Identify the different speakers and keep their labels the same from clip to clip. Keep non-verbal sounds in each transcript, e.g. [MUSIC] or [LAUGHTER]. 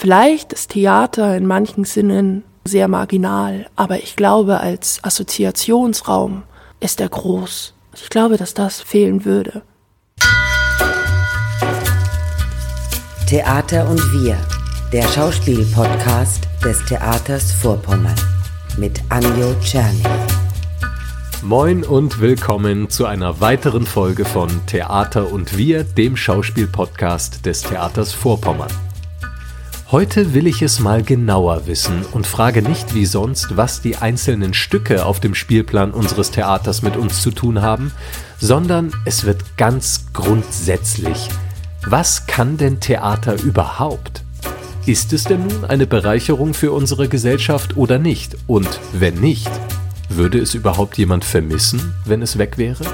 Speaker 1: Vielleicht ist Theater in manchen Sinnen sehr marginal, aber ich glaube, als Assoziationsraum ist er groß. Ich glaube, dass das fehlen würde.
Speaker 2: Theater und wir, der Schauspiel-Podcast des Theaters Vorpommern mit Anjo Czerny.
Speaker 3: Moin und willkommen zu einer weiteren Folge von Theater und wir, dem Schauspiel-Podcast des Theaters Vorpommern. Heute will ich es mal genauer wissen und frage nicht wie sonst, was die einzelnen Stücke auf dem Spielplan unseres Theaters mit uns zu tun haben, sondern es wird ganz grundsätzlich. Was kann denn Theater überhaupt? Ist es denn nun eine Bereicherung für unsere Gesellschaft oder nicht? Und wenn nicht, würde es überhaupt jemand vermissen, wenn es weg wäre?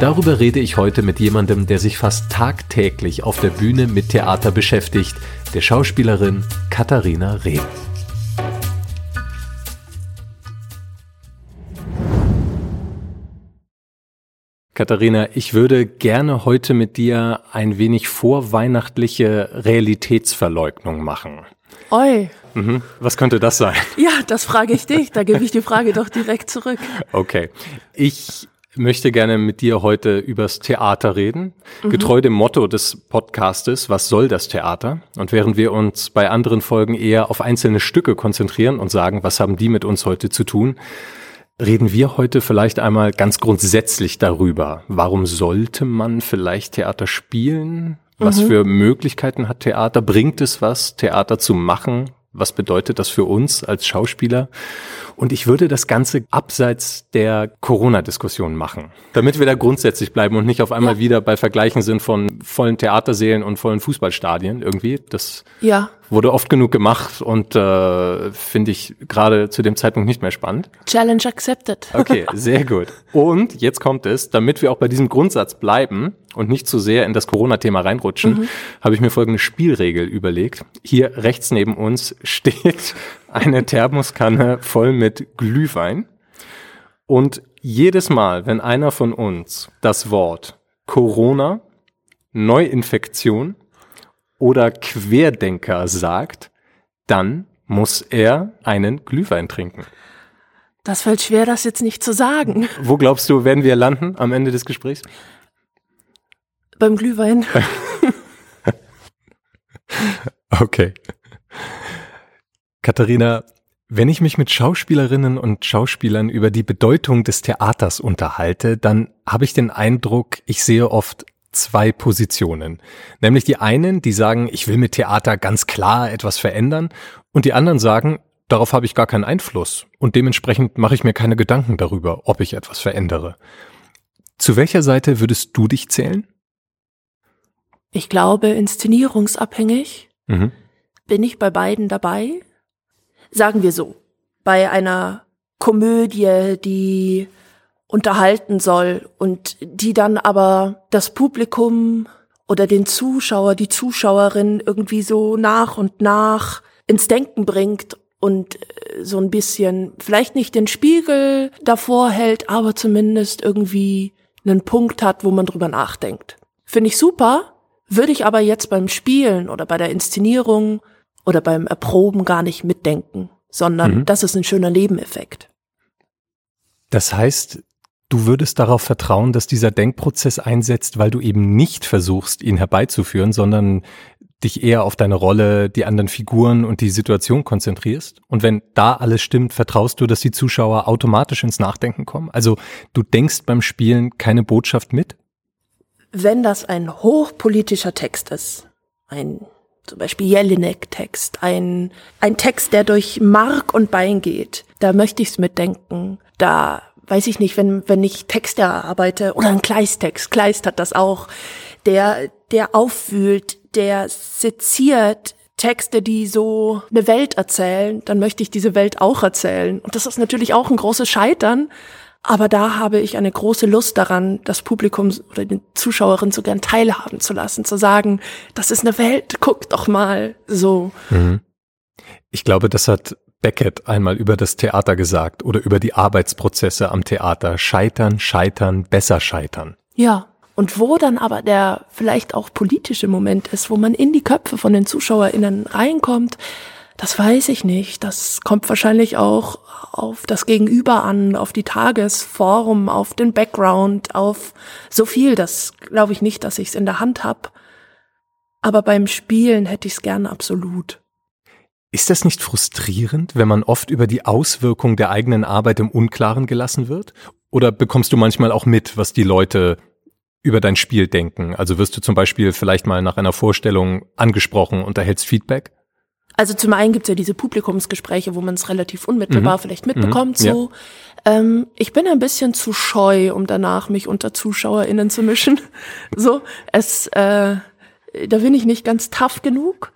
Speaker 3: Darüber rede ich heute mit jemandem, der sich fast tagtäglich auf der Bühne mit Theater beschäftigt, der Schauspielerin Katharina Rehm. Katharina, ich würde gerne heute mit dir ein wenig vorweihnachtliche Realitätsverleugnung machen.
Speaker 1: Oi.
Speaker 3: Mhm. Was könnte das sein?
Speaker 1: Ja, das frage ich dich. Da gebe ich die Frage doch direkt zurück.
Speaker 3: Okay. Ich möchte gerne mit dir heute übers Theater reden, mhm. getreu dem Motto des Podcastes, was soll das Theater? Und während wir uns bei anderen Folgen eher auf einzelne Stücke konzentrieren und sagen, was haben die mit uns heute zu tun, reden wir heute vielleicht einmal ganz grundsätzlich darüber, warum sollte man vielleicht Theater spielen? Was mhm. für Möglichkeiten hat Theater? Bringt es was, Theater zu machen? Was bedeutet das für uns als Schauspieler? Und ich würde das Ganze abseits der Corona-Diskussion machen, damit wir da grundsätzlich bleiben und nicht auf einmal ja. wieder bei Vergleichen sind von vollen Theatersälen und vollen Fußballstadien irgendwie. Das ja. Wurde oft genug gemacht und äh, finde ich gerade zu dem Zeitpunkt nicht mehr spannend.
Speaker 1: Challenge accepted.
Speaker 3: Okay, [LAUGHS] sehr gut. Und jetzt kommt es, damit wir auch bei diesem Grundsatz bleiben und nicht zu sehr in das Corona-Thema reinrutschen, mhm. habe ich mir folgende Spielregel überlegt. Hier rechts neben uns steht [LAUGHS] eine Thermoskanne voll mit Glühwein. Und jedes Mal, wenn einer von uns das Wort Corona, Neuinfektion oder Querdenker sagt, dann muss er einen Glühwein trinken.
Speaker 1: Das fällt schwer, das jetzt nicht zu sagen.
Speaker 3: Wo glaubst du, werden wir landen am Ende des Gesprächs?
Speaker 1: Beim Glühwein. [LAUGHS]
Speaker 3: okay. Katharina, wenn ich mich mit Schauspielerinnen und Schauspielern über die Bedeutung des Theaters unterhalte, dann habe ich den Eindruck, ich sehe oft zwei Positionen. Nämlich die einen, die sagen, ich will mit Theater ganz klar etwas verändern und die anderen sagen, darauf habe ich gar keinen Einfluss und dementsprechend mache ich mir keine Gedanken darüber, ob ich etwas verändere. Zu welcher Seite würdest du dich zählen?
Speaker 1: Ich glaube, inszenierungsabhängig. Mhm. Bin ich bei beiden dabei? sagen wir so, bei einer Komödie, die unterhalten soll und die dann aber das Publikum oder den Zuschauer, die Zuschauerin irgendwie so nach und nach ins Denken bringt und äh, so ein bisschen vielleicht nicht den Spiegel davor hält, aber zumindest irgendwie einen Punkt hat, wo man drüber nachdenkt. Finde ich super, würde ich aber jetzt beim Spielen oder bei der Inszenierung oder beim Erproben gar nicht mitdenken, sondern mhm. das ist ein schöner Nebeneffekt.
Speaker 3: Das heißt, du würdest darauf vertrauen, dass dieser Denkprozess einsetzt, weil du eben nicht versuchst, ihn herbeizuführen, sondern dich eher auf deine Rolle, die anderen Figuren und die Situation konzentrierst. Und wenn da alles stimmt, vertraust du, dass die Zuschauer automatisch ins Nachdenken kommen? Also du denkst beim Spielen keine Botschaft mit?
Speaker 1: Wenn das ein hochpolitischer Text ist, ein zum Beispiel Jelinek-Text, ein, ein Text, der durch Mark und Bein geht. Da möchte ich's mitdenken. Da weiß ich nicht, wenn, wenn ich Texte erarbeite oder ein Kleist-Text, Kleist hat das auch, der, der aufwühlt, der seziert Texte, die so eine Welt erzählen, dann möchte ich diese Welt auch erzählen. Und das ist natürlich auch ein großes Scheitern, aber da habe ich eine große Lust daran, das Publikum oder den Zuschauerinnen so gern teilhaben zu lassen, zu sagen, das ist eine Welt, guck doch mal, so. Mhm.
Speaker 3: Ich glaube, das hat Beckett einmal über das Theater gesagt oder über die Arbeitsprozesse am Theater. Scheitern, scheitern, besser scheitern.
Speaker 1: Ja, Und wo dann aber der vielleicht auch politische Moment ist, wo man in die Köpfe von den ZuschauerInnen reinkommt, das weiß ich nicht. Das kommt wahrscheinlich auch auf das Gegenüber an, auf die Tagesform, auf den Background, auf so viel. Das glaube ich nicht, dass ich es in der Hand habe. Aber beim Spielen hätte ich es gerne absolut.
Speaker 3: Ist das nicht frustrierend, wenn man oft über die Auswirkung der eigenen Arbeit im Unklaren gelassen wird? Oder bekommst du manchmal auch mit, was die Leute über dein Spiel denken? Also wirst du zum Beispiel vielleicht mal nach einer Vorstellung angesprochen und erhältst Feedback?
Speaker 1: Also zum einen gibt's ja diese Publikumsgespräche, wo man es relativ unmittelbar mhm. vielleicht mitbekommt. Mhm. So, ja. ähm, ich bin ein bisschen zu scheu, um danach mich unter ZuschauerInnen zu mischen. [LAUGHS] so, es, äh, da bin ich nicht ganz tough genug.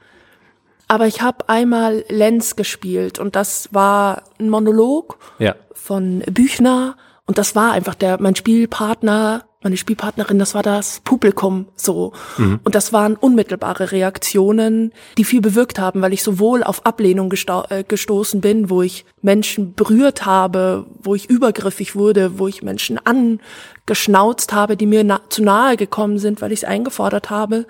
Speaker 1: Aber ich habe einmal Lenz gespielt und das war ein Monolog ja. von Büchner und das war einfach der mein Spielpartner meine Spielpartnerin, das war das Publikum so. Mhm. Und das waren unmittelbare Reaktionen, die viel bewirkt haben, weil ich sowohl auf Ablehnung äh, gestoßen bin, wo ich Menschen berührt habe, wo ich übergriffig wurde, wo ich Menschen angeschnauzt habe, die mir na zu nahe gekommen sind, weil ich es eingefordert habe.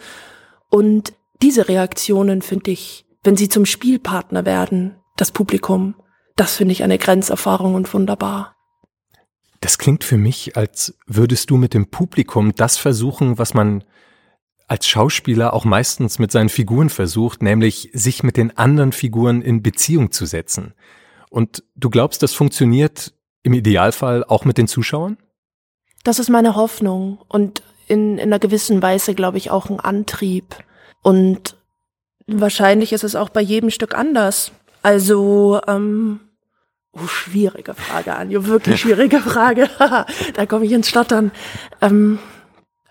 Speaker 1: Und diese Reaktionen finde ich, wenn sie zum Spielpartner werden, das Publikum, das finde ich eine Grenzerfahrung und wunderbar.
Speaker 3: Das klingt für mich, als würdest du mit dem Publikum das versuchen, was man als Schauspieler auch meistens mit seinen Figuren versucht, nämlich sich mit den anderen Figuren in Beziehung zu setzen. Und du glaubst, das funktioniert im Idealfall auch mit den Zuschauern?
Speaker 1: Das ist meine Hoffnung und in, in einer gewissen Weise, glaube ich, auch ein Antrieb. Und wahrscheinlich ist es auch bei jedem Stück anders. Also ähm, Oh, schwierige Frage, Anjo, wirklich [LAUGHS] schwierige Frage. [LAUGHS] da komme ich ins Stottern. Ähm,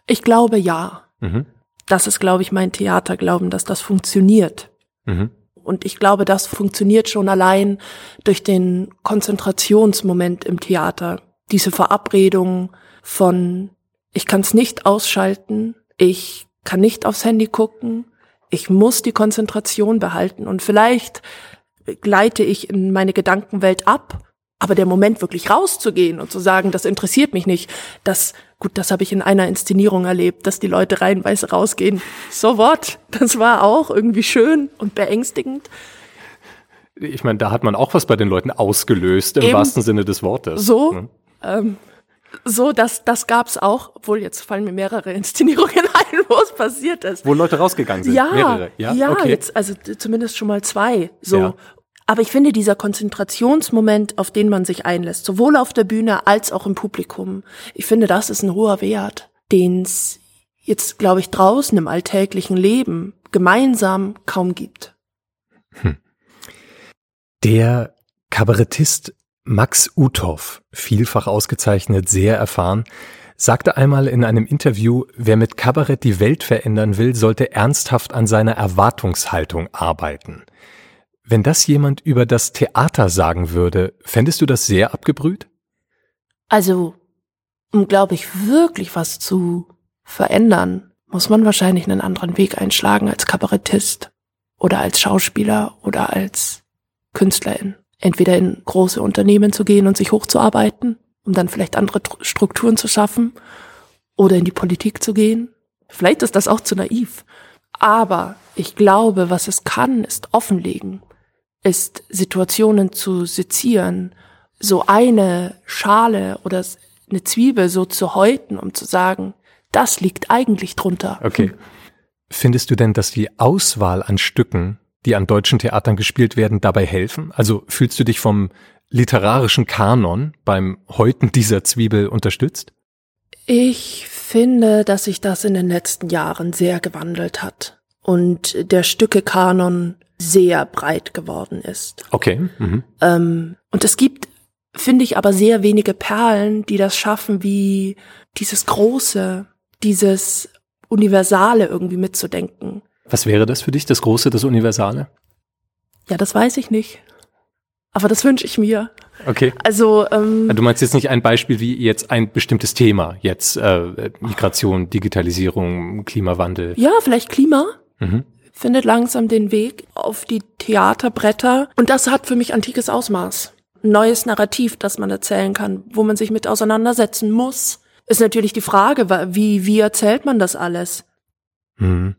Speaker 1: ich glaube ja. Mhm. Das ist, glaube ich, mein Theaterglauben, dass das funktioniert. Mhm. Und ich glaube, das funktioniert schon allein durch den Konzentrationsmoment im Theater. Diese Verabredung von, ich kann es nicht ausschalten, ich kann nicht aufs Handy gucken, ich muss die Konzentration behalten. Und vielleicht gleite ich in meine Gedankenwelt ab. Aber der Moment wirklich rauszugehen und zu sagen, das interessiert mich nicht, das, gut, das habe ich in einer Inszenierung erlebt, dass die Leute reihenweise rausgehen. So what? Das war auch irgendwie schön und beängstigend.
Speaker 3: Ich meine, da hat man auch was bei den Leuten ausgelöst, im Eben wahrsten Sinne des Wortes.
Speaker 1: So, ne? ähm, so, das, das gab's auch, obwohl jetzt fallen mir mehrere Inszenierungen [LAUGHS] ein, wo es passiert ist.
Speaker 3: Wo Leute rausgegangen sind.
Speaker 1: Ja, mehrere. ja, ja okay. jetzt, also zumindest schon mal zwei. So. Ja. Aber ich finde, dieser Konzentrationsmoment, auf den man sich einlässt, sowohl auf der Bühne als auch im Publikum, ich finde, das ist ein hoher Wert, den es jetzt, glaube ich, draußen im alltäglichen Leben gemeinsam kaum gibt. Hm.
Speaker 3: Der Kabarettist Max Uthoff, vielfach ausgezeichnet, sehr erfahren, sagte einmal in einem Interview, wer mit Kabarett die Welt verändern will, sollte ernsthaft an seiner Erwartungshaltung arbeiten. Wenn das jemand über das Theater sagen würde, fändest du das sehr abgebrüht?
Speaker 1: Also, um, glaube ich, wirklich was zu verändern, muss man wahrscheinlich einen anderen Weg einschlagen als Kabarettist oder als Schauspieler oder als Künstlerin entweder in große Unternehmen zu gehen und sich hochzuarbeiten, um dann vielleicht andere Strukturen zu schaffen, oder in die Politik zu gehen. Vielleicht ist das auch zu naiv. Aber ich glaube, was es kann, ist offenlegen, ist Situationen zu sezieren, so eine Schale oder eine Zwiebel so zu häuten, um zu sagen, das liegt eigentlich drunter.
Speaker 3: Okay. Findest du denn, dass die Auswahl an Stücken die an deutschen Theatern gespielt werden, dabei helfen? Also fühlst du dich vom literarischen Kanon beim Häuten dieser Zwiebel unterstützt?
Speaker 1: Ich finde, dass sich das in den letzten Jahren sehr gewandelt hat und der Stücke-Kanon sehr breit geworden ist.
Speaker 3: Okay. Mhm.
Speaker 1: Ähm, und es gibt, finde ich, aber sehr wenige Perlen, die das schaffen, wie dieses Große, dieses Universale irgendwie mitzudenken.
Speaker 3: Was wäre das für dich, das Große, das Universale?
Speaker 1: Ja, das weiß ich nicht. Aber das wünsche ich mir.
Speaker 3: Okay.
Speaker 1: Also ähm,
Speaker 3: du meinst jetzt nicht ein Beispiel wie jetzt ein bestimmtes Thema, jetzt äh, Migration, Digitalisierung, Klimawandel.
Speaker 1: Ja, vielleicht Klima. Mhm. Findet langsam den Weg auf die Theaterbretter. Und das hat für mich antikes Ausmaß. Neues Narrativ, das man erzählen kann, wo man sich mit auseinandersetzen muss. ist natürlich die Frage, wie, wie erzählt man das alles?
Speaker 3: Hm.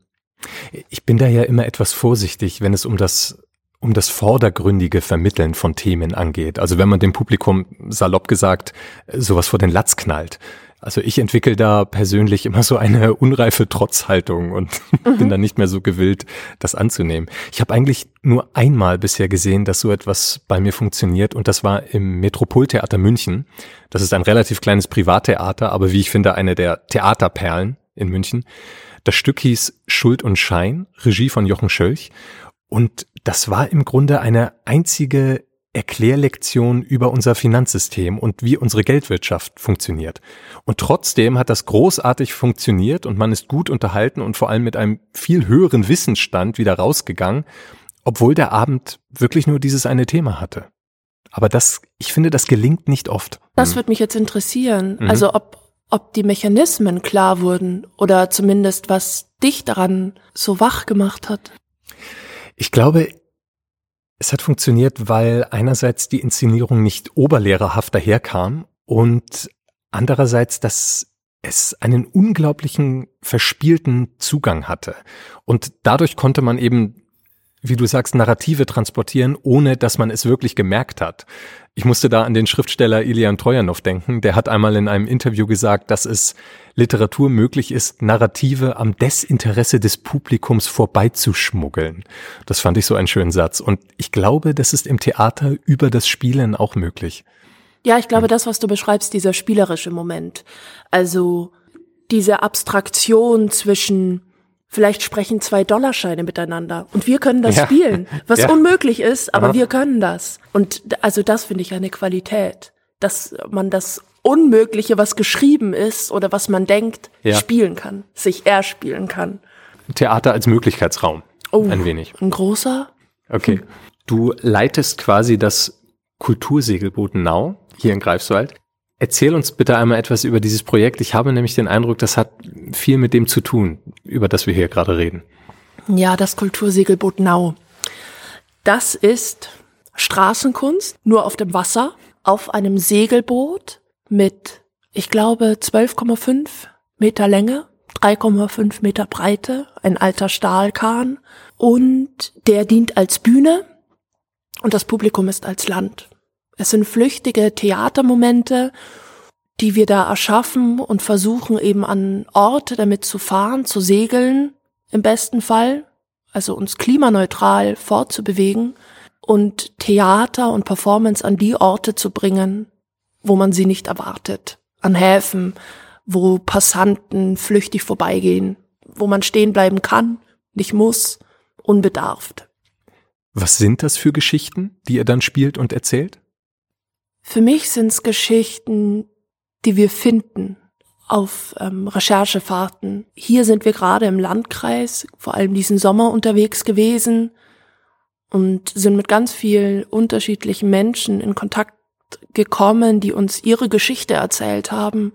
Speaker 3: Ich bin da ja immer etwas vorsichtig, wenn es um das um das vordergründige Vermitteln von Themen angeht. Also wenn man dem Publikum salopp gesagt sowas vor den Latz knallt. Also ich entwickle da persönlich immer so eine unreife Trotzhaltung und [LAUGHS] mhm. bin dann nicht mehr so gewillt, das anzunehmen. Ich habe eigentlich nur einmal bisher gesehen, dass so etwas bei mir funktioniert und das war im Metropoltheater München. Das ist ein relativ kleines Privattheater, aber wie ich finde, eine der Theaterperlen in München. Das Stück hieß Schuld und Schein, Regie von Jochen Schölch. Und das war im Grunde eine einzige Erklärlektion über unser Finanzsystem und wie unsere Geldwirtschaft funktioniert. Und trotzdem hat das großartig funktioniert und man ist gut unterhalten und vor allem mit einem viel höheren Wissensstand wieder rausgegangen, obwohl der Abend wirklich nur dieses eine Thema hatte. Aber das, ich finde, das gelingt nicht oft.
Speaker 1: Das hm. würde mich jetzt interessieren. Mhm. Also ob ob die Mechanismen klar wurden oder zumindest was dich daran so wach gemacht hat.
Speaker 3: Ich glaube, es hat funktioniert, weil einerseits die Inszenierung nicht oberlehrerhaft daherkam und andererseits, dass es einen unglaublichen verspielten Zugang hatte. Und dadurch konnte man eben wie du sagst, Narrative transportieren, ohne dass man es wirklich gemerkt hat. Ich musste da an den Schriftsteller Ilian Trojanow denken. Der hat einmal in einem Interview gesagt, dass es Literatur möglich ist, Narrative am Desinteresse des Publikums vorbeizuschmuggeln. Das fand ich so einen schönen Satz. Und ich glaube, das ist im Theater über das Spielen auch möglich.
Speaker 1: Ja, ich glaube, das, was du beschreibst, dieser spielerische Moment. Also diese Abstraktion zwischen Vielleicht sprechen zwei Dollarscheine miteinander und wir können das ja. spielen, was [LAUGHS] ja. unmöglich ist, aber Aha. wir können das. Und also das finde ich eine Qualität, dass man das Unmögliche, was geschrieben ist oder was man denkt, ja. spielen kann, sich erspielen kann.
Speaker 3: Theater als Möglichkeitsraum. Oh, ein wenig.
Speaker 1: Ein großer?
Speaker 3: Okay. Du leitest quasi das Kultursegelboot Nau hier in Greifswald. Erzähl uns bitte einmal etwas über dieses Projekt. Ich habe nämlich den Eindruck, das hat viel mit dem zu tun, über das wir hier gerade reden.
Speaker 1: Ja, das Kultursegelboot Nau. Das ist Straßenkunst, nur auf dem Wasser, auf einem Segelboot mit, ich glaube, 12,5 Meter Länge, 3,5 Meter Breite, ein alter Stahlkahn und der dient als Bühne und das Publikum ist als Land. Es sind flüchtige Theatermomente, die wir da erschaffen und versuchen eben an Orte damit zu fahren, zu segeln, im besten Fall, also uns klimaneutral fortzubewegen und Theater und Performance an die Orte zu bringen, wo man sie nicht erwartet. An Häfen, wo Passanten flüchtig vorbeigehen, wo man stehen bleiben kann, nicht muss, unbedarft.
Speaker 3: Was sind das für Geschichten, die ihr dann spielt und erzählt?
Speaker 1: Für mich sind es Geschichten, die wir finden auf ähm, Recherchefahrten. Hier sind wir gerade im Landkreis, vor allem diesen Sommer unterwegs gewesen und sind mit ganz vielen unterschiedlichen Menschen in Kontakt gekommen, die uns ihre Geschichte erzählt haben,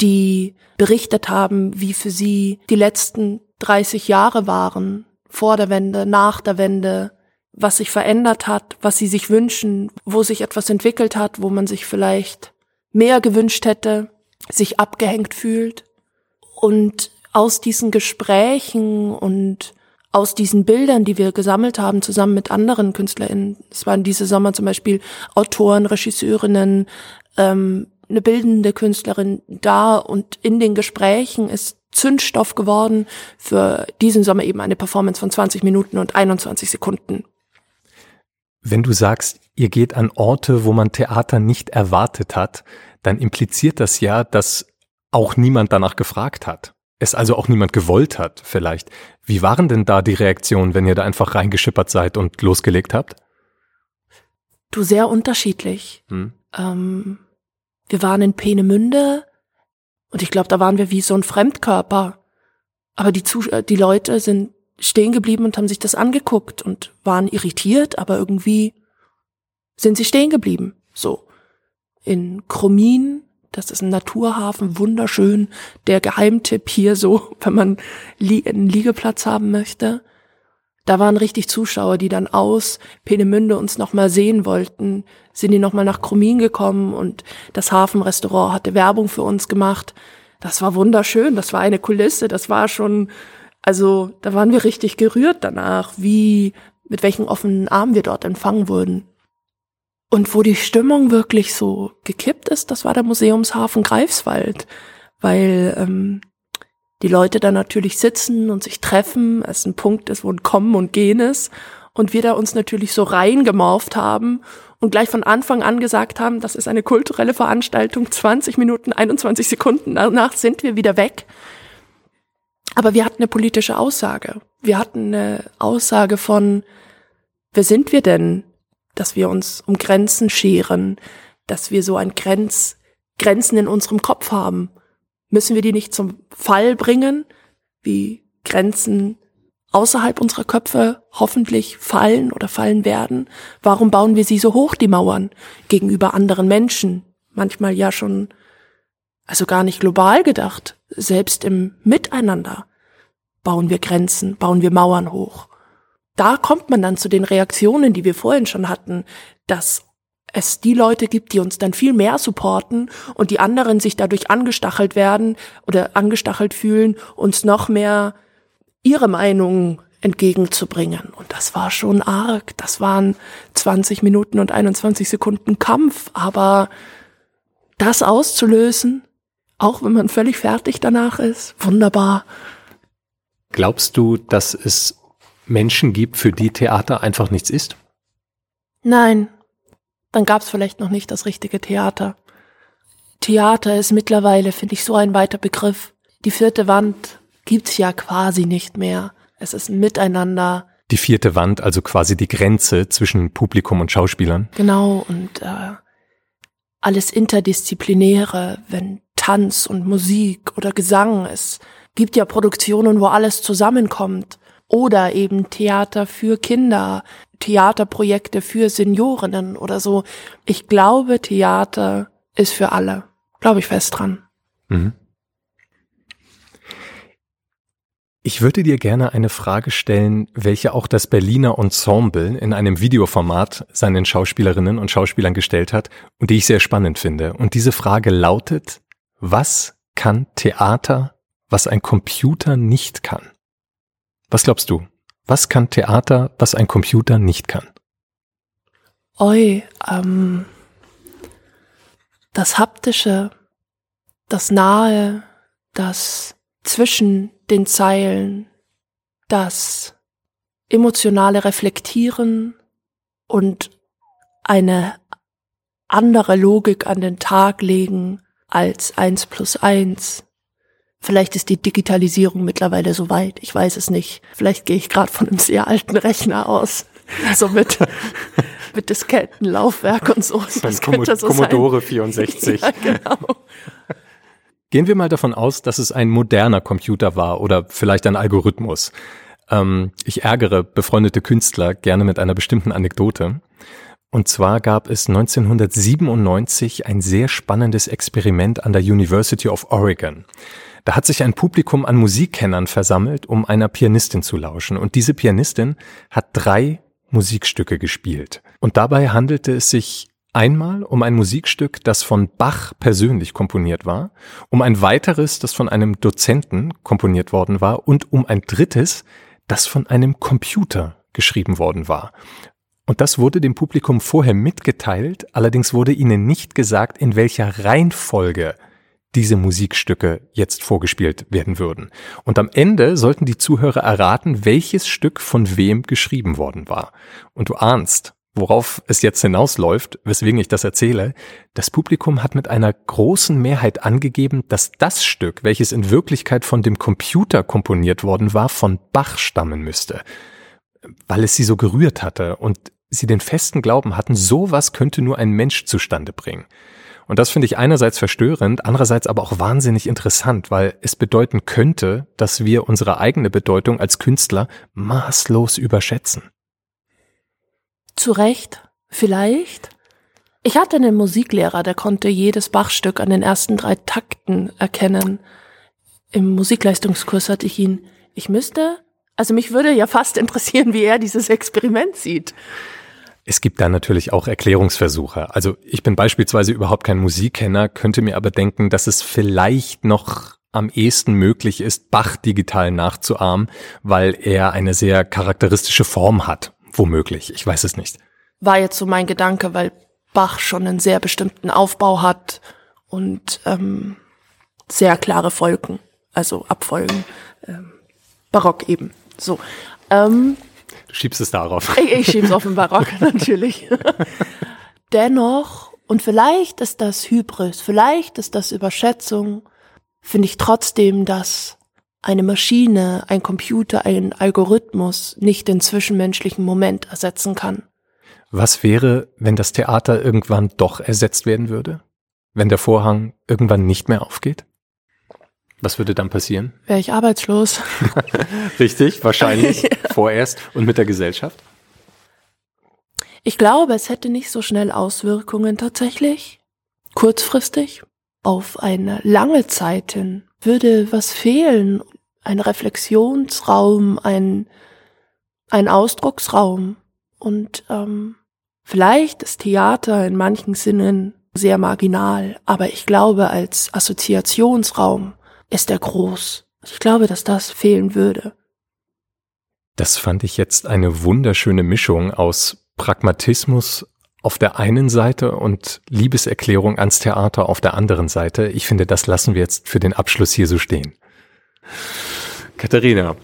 Speaker 1: die berichtet haben, wie für sie die letzten 30 Jahre waren, vor der Wende, nach der Wende, was sich verändert hat, was sie sich wünschen, wo sich etwas entwickelt hat, wo man sich vielleicht mehr gewünscht hätte, sich abgehängt fühlt. Und aus diesen Gesprächen und aus diesen Bildern, die wir gesammelt haben, zusammen mit anderen KünstlerInnen, es waren diese Sommer zum Beispiel Autoren, Regisseurinnen, ähm, eine bildende Künstlerin da und in den Gesprächen ist Zündstoff geworden für diesen Sommer eben eine Performance von 20 Minuten und 21 Sekunden.
Speaker 3: Wenn du sagst, ihr geht an Orte, wo man Theater nicht erwartet hat, dann impliziert das ja, dass auch niemand danach gefragt hat. Es also auch niemand gewollt hat, vielleicht. Wie waren denn da die Reaktionen, wenn ihr da einfach reingeschippert seid und losgelegt habt?
Speaker 1: Du sehr unterschiedlich. Hm. Ähm, wir waren in Peenemünde und ich glaube, da waren wir wie so ein Fremdkörper. Aber die, Zus die Leute sind stehen geblieben und haben sich das angeguckt und waren irritiert, aber irgendwie sind sie stehen geblieben. So. In Chromin, das ist ein Naturhafen, wunderschön, der Geheimtipp hier so, [LAUGHS] wenn man einen Liegeplatz haben möchte. da waren richtig Zuschauer, die dann aus Peenemünde uns nochmal sehen wollten, sind die nochmal nach Krumin gekommen und das Hafenrestaurant hatte Werbung für uns gemacht. Das war wunderschön, das war eine Kulisse, das war schon, also da waren wir richtig gerührt danach, wie, mit welchen offenen Armen wir dort empfangen wurden. Und wo die Stimmung wirklich so gekippt ist, das war der Museumshafen Greifswald, weil ähm, die Leute da natürlich sitzen und sich treffen, es ein Punkt ist, wo ein Kommen und Gehen ist und wir da uns natürlich so reingemorft haben und gleich von Anfang an gesagt haben, das ist eine kulturelle Veranstaltung, 20 Minuten, 21 Sekunden danach sind wir wieder weg. Aber wir hatten eine politische Aussage. Wir hatten eine Aussage von, wer sind wir denn, dass wir uns um Grenzen scheren, dass wir so ein Grenz, Grenzen in unserem Kopf haben. Müssen wir die nicht zum Fall bringen, wie Grenzen außerhalb unserer Köpfe hoffentlich fallen oder fallen werden? Warum bauen wir sie so hoch, die Mauern, gegenüber anderen Menschen? Manchmal ja schon, also gar nicht global gedacht, selbst im Miteinander bauen wir Grenzen, bauen wir Mauern hoch. Da kommt man dann zu den Reaktionen, die wir vorhin schon hatten, dass es die Leute gibt, die uns dann viel mehr supporten und die anderen sich dadurch angestachelt werden oder angestachelt fühlen, uns noch mehr ihre Meinung entgegenzubringen. Und das war schon arg. Das waren 20 Minuten und 21 Sekunden Kampf. Aber das auszulösen, auch wenn man völlig fertig danach ist, wunderbar.
Speaker 3: Glaubst du, dass es Menschen gibt, für die Theater einfach nichts ist?
Speaker 1: Nein, dann gab es vielleicht noch nicht das richtige Theater. Theater ist mittlerweile, finde ich, so ein weiter Begriff. Die vierte Wand gibt's ja quasi nicht mehr. Es ist ein Miteinander.
Speaker 3: Die vierte Wand, also quasi die Grenze zwischen Publikum und Schauspielern.
Speaker 1: Genau, und äh, alles Interdisziplinäre, wenn Tanz und Musik oder Gesang, es gibt ja Produktionen, wo alles zusammenkommt. Oder eben Theater für Kinder, Theaterprojekte für Seniorinnen oder so. Ich glaube, Theater ist für alle. Glaube ich fest dran. Mhm.
Speaker 3: Ich würde dir gerne eine Frage stellen, welche auch das Berliner Ensemble in einem Videoformat seinen Schauspielerinnen und Schauspielern gestellt hat und die ich sehr spannend finde. Und diese Frage lautet, was kann Theater, was ein Computer nicht kann? Was glaubst du? Was kann Theater, was ein Computer nicht kann?
Speaker 1: Oi, ähm, das Haptische, das Nahe, das zwischen den Zeilen, das emotionale Reflektieren und eine andere Logik an den Tag legen als eins plus eins. Vielleicht ist die Digitalisierung mittlerweile so weit, ich weiß es nicht. Vielleicht gehe ich gerade von einem sehr alten Rechner aus. [LAUGHS] So mit, [LAUGHS] mit Diskettenlaufwerk und so.
Speaker 3: Das Ein könnte so Commodore [LAUGHS] sein. 64. Ja, genau. Gehen wir mal davon aus, dass es ein moderner Computer war oder vielleicht ein Algorithmus. Ähm, ich ärgere befreundete Künstler gerne mit einer bestimmten Anekdote. Und zwar gab es 1997 ein sehr spannendes Experiment an der University of Oregon. Da hat sich ein Publikum an Musikkennern versammelt, um einer Pianistin zu lauschen. Und diese Pianistin hat drei Musikstücke gespielt. Und dabei handelte es sich einmal um ein Musikstück, das von Bach persönlich komponiert war, um ein weiteres, das von einem Dozenten komponiert worden war und um ein drittes, das von einem Computer geschrieben worden war. Und das wurde dem Publikum vorher mitgeteilt, allerdings wurde ihnen nicht gesagt, in welcher Reihenfolge diese Musikstücke jetzt vorgespielt werden würden. Und am Ende sollten die Zuhörer erraten, welches Stück von wem geschrieben worden war. Und du ahnst, worauf es jetzt hinausläuft, weswegen ich das erzähle, das Publikum hat mit einer großen Mehrheit angegeben, dass das Stück, welches in Wirklichkeit von dem Computer komponiert worden war, von Bach stammen müsste, weil es sie so gerührt hatte und sie den festen Glauben hatten, sowas könnte nur ein Mensch zustande bringen. Und das finde ich einerseits verstörend, andererseits aber auch wahnsinnig interessant, weil es bedeuten könnte, dass wir unsere eigene Bedeutung als Künstler maßlos überschätzen.
Speaker 1: Zu Recht, vielleicht. Ich hatte einen Musiklehrer, der konnte jedes Bachstück an den ersten drei Takten erkennen. Im Musikleistungskurs hatte ich ihn. Ich müsste Also mich würde ja fast interessieren, wie er dieses Experiment sieht.
Speaker 3: Es gibt da natürlich auch Erklärungsversuche. Also ich bin beispielsweise überhaupt kein Musikkenner, könnte mir aber denken, dass es vielleicht noch am ehesten möglich ist, Bach digital nachzuahmen, weil er eine sehr charakteristische Form hat. Womöglich, ich weiß es nicht.
Speaker 1: War jetzt so mein Gedanke, weil Bach schon einen sehr bestimmten Aufbau hat und ähm, sehr klare Folgen, also Abfolgen. Ähm, Barock eben. So. Ähm,
Speaker 3: du schiebst es darauf.
Speaker 1: Ich, ich schieb's auf den Barock, [LAUGHS] natürlich. Dennoch, und vielleicht ist das Hybris, vielleicht ist das Überschätzung, finde ich trotzdem, dass eine Maschine, ein Computer, ein Algorithmus nicht den zwischenmenschlichen Moment ersetzen kann.
Speaker 3: Was wäre, wenn das Theater irgendwann doch ersetzt werden würde? Wenn der Vorhang irgendwann nicht mehr aufgeht? Was würde dann passieren?
Speaker 1: Wäre ich arbeitslos. [LAUGHS]
Speaker 3: Richtig, wahrscheinlich [LAUGHS] ja. vorerst und mit der Gesellschaft?
Speaker 1: Ich glaube, es hätte nicht so schnell Auswirkungen tatsächlich. Kurzfristig, auf eine lange Zeit hin, würde was fehlen. Ein Reflexionsraum, ein, ein Ausdrucksraum. Und ähm, vielleicht ist Theater in manchen Sinnen sehr marginal, aber ich glaube, als Assoziationsraum ist er groß. Ich glaube, dass das fehlen würde.
Speaker 3: Das fand ich jetzt eine wunderschöne Mischung aus Pragmatismus auf der einen Seite und Liebeserklärung ans Theater auf der anderen Seite. Ich finde, das lassen wir jetzt für den Abschluss hier so stehen. Katharina,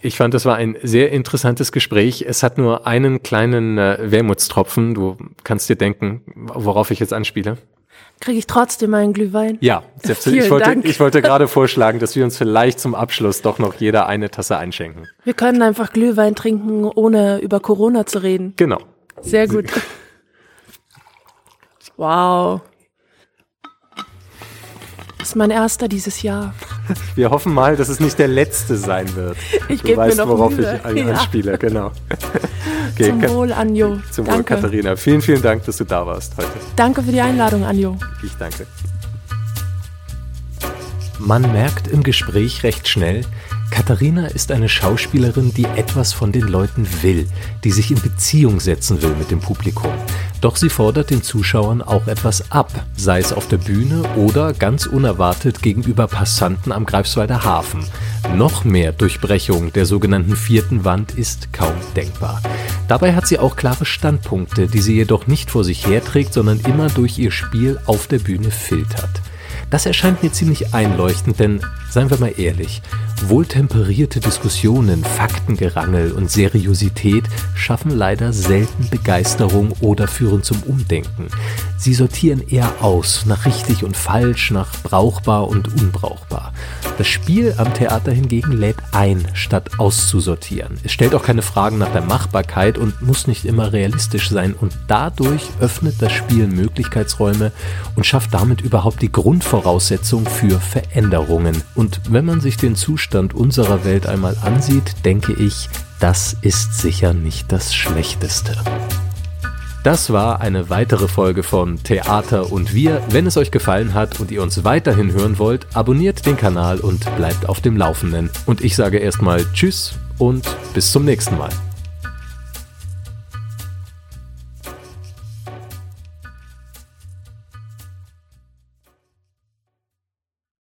Speaker 3: ich fand, das war ein sehr interessantes Gespräch. Es hat nur einen kleinen äh, Wermutstropfen. Du kannst dir denken, worauf ich jetzt anspiele.
Speaker 1: Kriege ich trotzdem einen Glühwein?
Speaker 3: Ja, selbstverständlich. Ich wollte, ich wollte gerade vorschlagen, dass wir uns vielleicht zum Abschluss doch noch jeder eine Tasse einschenken.
Speaker 1: Wir können einfach Glühwein trinken, ohne über Corona zu reden.
Speaker 3: Genau.
Speaker 1: Sehr gut. Wow. Das ist mein erster dieses Jahr.
Speaker 3: Wir hoffen mal, dass es nicht der letzte sein wird.
Speaker 1: Ich gebe mir noch
Speaker 3: worauf
Speaker 1: Mühe.
Speaker 3: ich ja. anspiele, genau.
Speaker 1: Okay, zum Wohl, Anjo.
Speaker 3: Zum danke. Wohl, Katharina. Vielen, vielen Dank, dass du da warst heute.
Speaker 1: Danke für die Einladung, Anjo.
Speaker 3: Ich danke. Man merkt im Gespräch recht schnell, Katharina ist eine Schauspielerin, die etwas von den Leuten will, die sich in Beziehung setzen will mit dem Publikum. Doch sie fordert den Zuschauern auch etwas ab, sei es auf der Bühne oder ganz unerwartet gegenüber Passanten am Greifswalder Hafen. Noch mehr Durchbrechung der sogenannten vierten Wand ist kaum denkbar. Dabei hat sie auch klare Standpunkte, die sie jedoch nicht vor sich herträgt, sondern immer durch ihr Spiel auf der Bühne filtert. Das erscheint mir ziemlich einleuchtend, denn seien wir mal ehrlich, wohltemperierte Diskussionen, Faktengerangel und Seriosität schaffen leider selten Begeisterung oder führen zum Umdenken. Sie sortieren eher aus nach richtig und falsch, nach brauchbar und unbrauchbar. Das Spiel am Theater hingegen lädt ein, statt auszusortieren. Es stellt auch keine Fragen nach der Machbarkeit und muss nicht immer realistisch sein und dadurch öffnet das Spiel Möglichkeitsräume und schafft damit überhaupt die Grundvoraussetzung für Veränderungen. Und wenn man sich den Zustand unserer Welt einmal ansieht, denke ich, das ist sicher nicht das Schlechteste. Das war eine weitere Folge von Theater und wir. Wenn es euch gefallen hat und ihr uns weiterhin hören wollt, abonniert den Kanal und bleibt auf dem Laufenden. Und ich sage erstmal Tschüss und bis zum nächsten Mal.